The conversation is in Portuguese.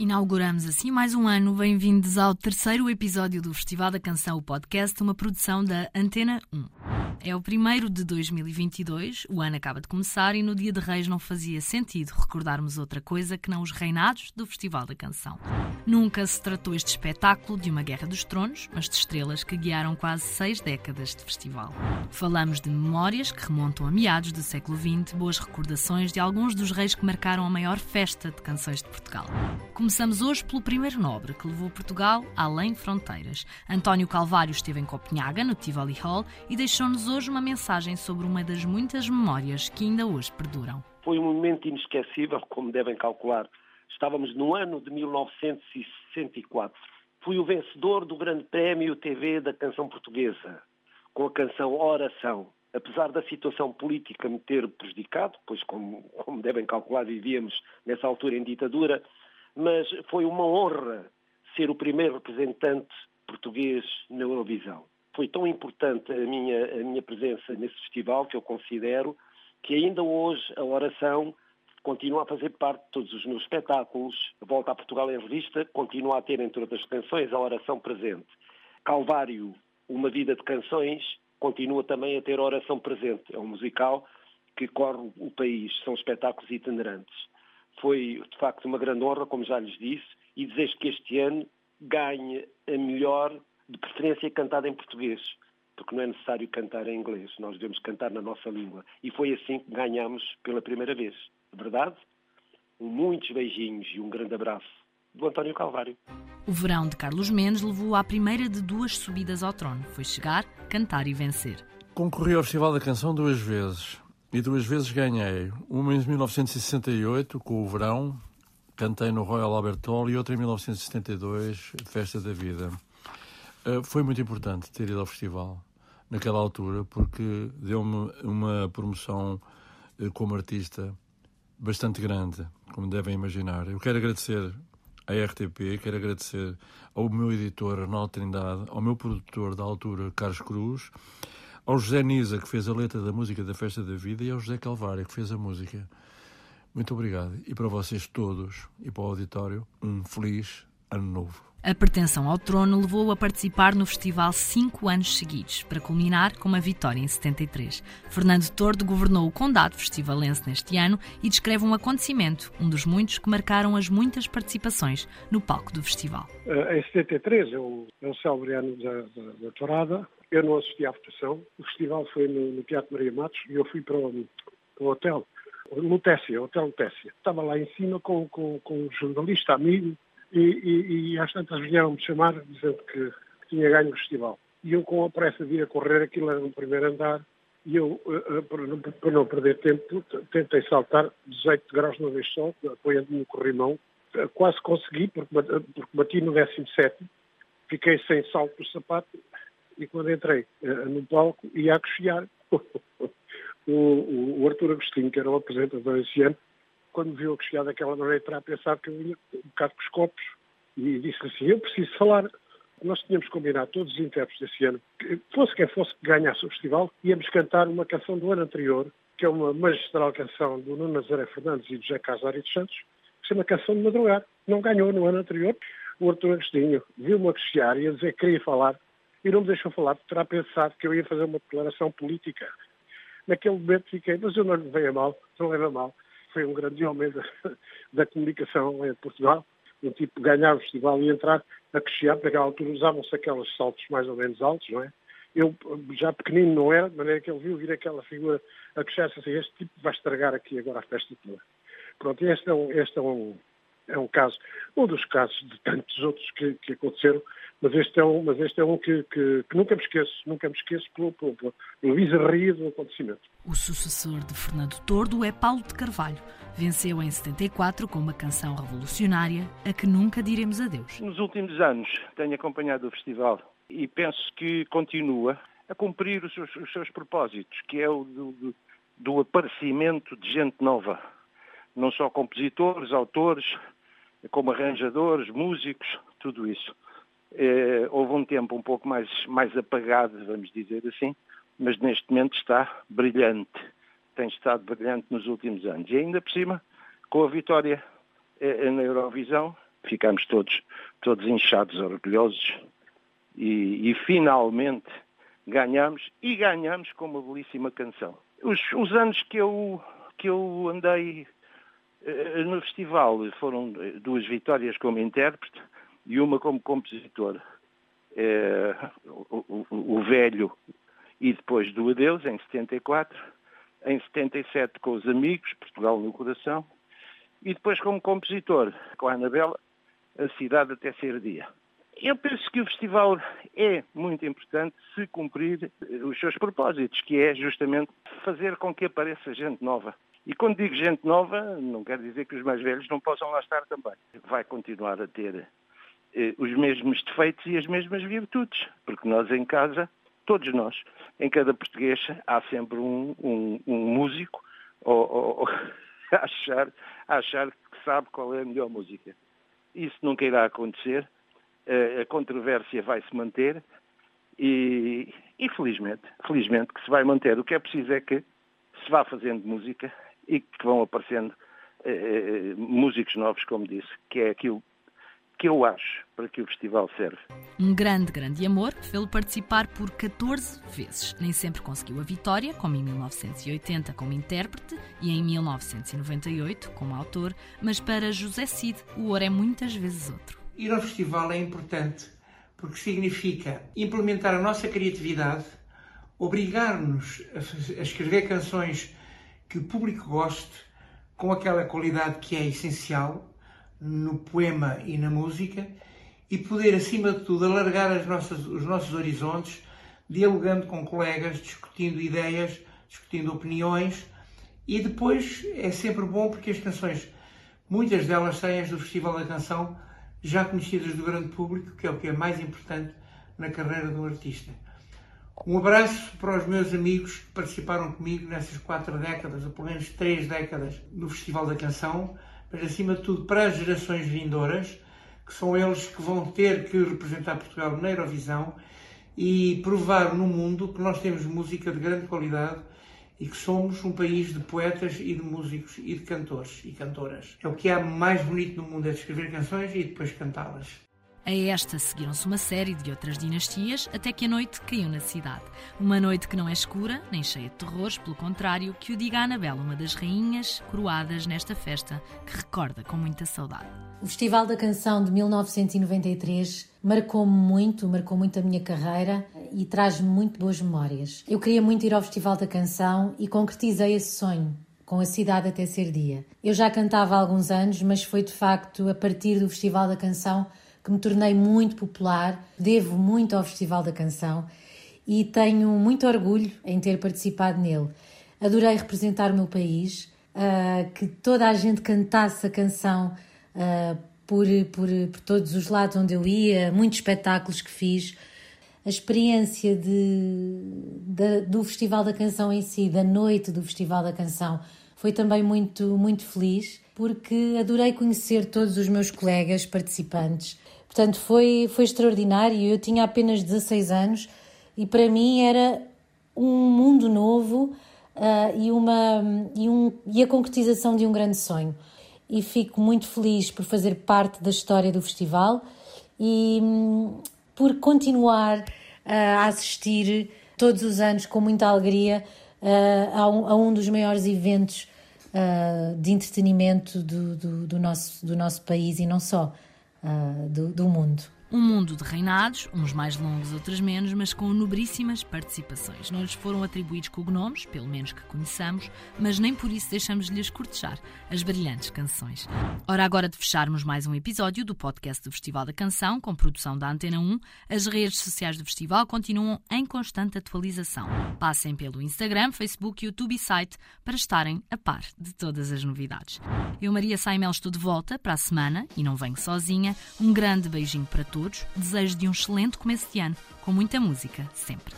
Inauguramos assim mais um ano. Bem-vindos ao terceiro episódio do Festival da Canção, o podcast, uma produção da Antena 1. É o primeiro de 2022, o ano acaba de começar e no Dia de Reis não fazia sentido recordarmos outra coisa que não os reinados do Festival da Canção. Nunca se tratou este espetáculo de uma Guerra dos Tronos, mas de estrelas que guiaram quase seis décadas de festival. Falamos de memórias que remontam a meados do século XX, boas recordações de alguns dos reis que marcaram a maior festa de canções de Portugal. Começamos hoje pelo primeiro nobre que levou Portugal além fronteiras. António Calvário esteve em Copenhaga, no Tivoli Hall, e deixou-nos hoje uma mensagem sobre uma das muitas memórias que ainda hoje perduram. Foi um momento inesquecível, como devem calcular. Estávamos no ano de 1964. Fui o vencedor do Grande Prémio TV da Canção Portuguesa, com a canção Oração. Apesar da situação política me ter prejudicado, pois, como, como devem calcular, vivíamos nessa altura em ditadura, mas foi uma honra ser o primeiro representante português na Eurovisão foi tão importante a minha, a minha presença nesse festival que eu considero que ainda hoje a oração continua a fazer parte de todos os meus espetáculos. Volta a Portugal em Revista continua a ter, entre outras canções, a oração presente. Calvário, Uma Vida de Canções, continua também a ter a oração presente. É um musical que corre o país, são espetáculos itinerantes. Foi, de facto, uma grande honra, como já lhes disse, e desejo que este ano ganhe a melhor de preferência cantada em português, porque não é necessário cantar em inglês, nós devemos cantar na nossa língua. E foi assim que ganhamos pela primeira vez. Verdade? Muitos beijinhos e um grande abraço do António Calvário. O verão de Carlos Mendes levou à primeira de duas subidas ao trono. Foi chegar, cantar e vencer. Concorri ao Festival da Canção duas vezes. E duas vezes ganhei. Uma em 1968, com o verão, cantei no Royal Albert Hall, e outra em 1972, Festa da Vida. Eh, foi muito importante ter ido ao festival naquela altura, porque deu-me uma promoção eh, como artista bastante grande, como devem imaginar. Eu quero agradecer à RTP, quero agradecer ao meu editor Arnaldo Trindade, ao meu produtor da altura Carlos Cruz, ao José Nisa, que fez a letra da música da Festa da Vida, e ao José Calvário, que fez a música. Muito obrigado. E para vocês todos e para o auditório, um feliz ano novo. A pretensão ao trono levou-o a participar no festival cinco anos seguidos, para culminar com uma vitória em 73. Fernando Tordo governou o Condado Festivalense neste ano e descreve um acontecimento, um dos muitos que marcaram as muitas participações no palco do festival. Eh, em 73, é o, é o célebre ano da, da, da Torada, eu não assisti à votação, o festival foi no, no Teatro Maria Matos e eu fui para o, para o hotel, Lutécia, Hotel. Estava lá em cima com, com, com um jornalista amigo e, e, e às tantas vieram-me chamar dizendo que, que, tinha ganho o festival. E eu com a pressa de ir a correr, aquilo era no primeiro andar, e eu, uh, uh, para, não, perder tempo, tentei saltar 18 graus uma vez só, apoiando-me no corrimão. Uh, quase consegui, porque, porque bati no 17, fiquei sem salto do sapato, e quando entrei no palco, ia a cochear. o, o, o Arthur Agostinho, que era o apresentador esse ano, quando viu que chegava daquela maneira, terá pensado que eu ia um bocado com os copos e disse assim, eu preciso falar. Nós tínhamos combinado, todos os intérpretes desse ano, que fosse quem fosse que ganhasse o festival, íamos cantar uma canção do ano anterior, que é uma magistral canção do Nuno Nazaré Fernandes e do José Casário dos Santos, que se chama Canção de Madrugar. Não ganhou no ano anterior. O Arthur Agostinho viu-me a cochear e a dizer que queria falar e não me deixou falar, terá pensado que eu ia fazer uma declaração política. Naquele momento fiquei, mas eu não lhe veio a mal, não leva a mal foi um grande homem da, da comunicação em Portugal, um tipo ganhar o festival e entrar a cochear, naquela altura usavam-se aqueles saltos mais ou menos altos, não é? Eu já pequenino não era, de maneira que ele viu vir aquela figura a cochear assim, este tipo vai estragar aqui agora a festa toda. Pronto, este é um, este é um, é um caso, um dos casos de tantos outros que, que aconteceram, mas este é um, mas este é um que, que, que nunca me esqueço, nunca me esqueço pelo, pelo, pelo, pelo bizarria do acontecimento. O sucessor de Fernando Tordo é Paulo de Carvalho. Venceu em 74 com uma canção revolucionária, a que nunca diremos adeus. Nos últimos anos tenho acompanhado o festival e penso que continua a cumprir os seus, os seus propósitos, que é o do, do, do aparecimento de gente nova. Não só compositores, autores, como arranjadores, músicos, tudo isso. É, houve um tempo um pouco mais, mais apagado, vamos dizer assim, mas neste momento está brilhante. Tem estado brilhante nos últimos anos. E ainda por cima, com a vitória é, na Eurovisão, ficámos todos, todos inchados, orgulhosos e, e finalmente ganhamos e ganhamos com uma belíssima canção. Os, os anos que eu, que eu andei no festival foram duas vitórias como intérprete e uma como compositor. Uh, o, o, o, velho e depois do Adeus, em 74, em 77 com os Amigos, Portugal no Coração, e depois como compositor, com a Anabela, A Cidade até Ser Dia. Eu penso que o festival é muito importante se cumprir os seus propósitos, que é justamente fazer com que apareça gente nova. E quando digo gente nova, não quer dizer que os mais velhos não possam lá estar também. Vai continuar a ter eh, os mesmos defeitos e as mesmas virtudes, porque nós em casa, todos nós, em cada português, há sempre um, um, um músico ou, ou, ou achar, achar que sabe qual é a melhor música. Isso nunca irá acontecer a controvérsia vai se manter e, e, felizmente, felizmente que se vai manter. O que é preciso é que se vá fazendo música e que vão aparecendo eh, eh músicos novos, como disse, que é aquilo que eu acho para que o festival serve. Um grande, grande amor fê-lo participar por 14 vezes. Nem sempre conseguiu a vitória, como em 1980 como intérprete e em 1998 como autor, mas para José Cid o ouro é muitas vezes outro ir ao festival é importante porque significa implementar a nossa criatividade, obrigar-nos a, escrever canções que o público goste com aquela qualidade que é essencial no poema e na música e poder, acima de tudo, alargar as nossas, os nossos horizontes, dialogando com colegas, discutindo ideias, discutindo opiniões e depois é sempre bom porque as canções, muitas delas saem do Festival da Canção, já conhecidas do grande público, que é o que é mais importante na carreira do artista. Um abraço para os meus amigos que participaram comigo nessas quatro décadas, ou pelo menos três décadas, no Festival da Canção, mas acima de tudo para as gerações vindouras, que são eles que vão ter que representar Portugal na Eurovisão e provar no mundo que nós temos música de grande qualidade e que somos um país de poetas e de músicos e de cantores e cantoras. É o que há mais bonito no mundo, é escrever canções e depois cantá-las. A esta seguiram-se uma série de outras dinastias até que a noite caiu na cidade. Uma noite que não é escura, nem cheia de terrores, pelo contrário, que o diga a Anabela, uma das rainhas coroadas nesta festa, que recorda com muita saudade. O Festival da Canção de 1993 marcou-me muito, marcou muito a minha carreira e traz-me muito boas memórias. Eu queria muito ir ao Festival da Canção e concretizei esse sonho com a cidade até ser dia. Eu já cantava há alguns anos, mas foi de facto a partir do Festival da Canção que me tornei muito popular. Devo muito ao Festival da Canção e tenho muito orgulho em ter participado nele. Adorei representar o meu país, uh, que toda a gente cantasse a canção uh, por, por, por todos os lados onde eu ia, muitos espetáculos que fiz. A experiência de, de, do Festival da Canção em si, da noite do Festival da Canção, foi também muito, muito feliz, porque adorei conhecer todos os meus colegas participantes. Portanto, foi, foi extraordinário. Eu tinha apenas 16 anos e para mim era um mundo novo uh, e, uma, e, um, e a concretização de um grande sonho e fico muito feliz por fazer parte da história do festival e hum, por continuar uh, a assistir todos os anos com muita alegria uh, a, um, a, um, dos maiores eventos uh, de entretenimento do, do, do, nosso, do nosso país e não só do, do mundo. Um mundo de reinados, uns mais longos, outros menos, mas com nobríssimas participações. Não lhes foram atribuídos cognomes, pelo menos que conheçamos, mas nem por isso deixamos de lhes cortejar as brilhantes canções. Ora, agora de fecharmos mais um episódio do podcast do Festival da Canção, com produção da Antena 1, as redes sociais do festival continuam em constante atualização. Passem pelo Instagram, Facebook, YouTube e site para estarem a par de todas as novidades. Eu, Maria Saimel, estou de volta para a semana e não venho sozinha. Um grande beijinho para todos desejo de um excelente começo de ano, com muita música, sempre.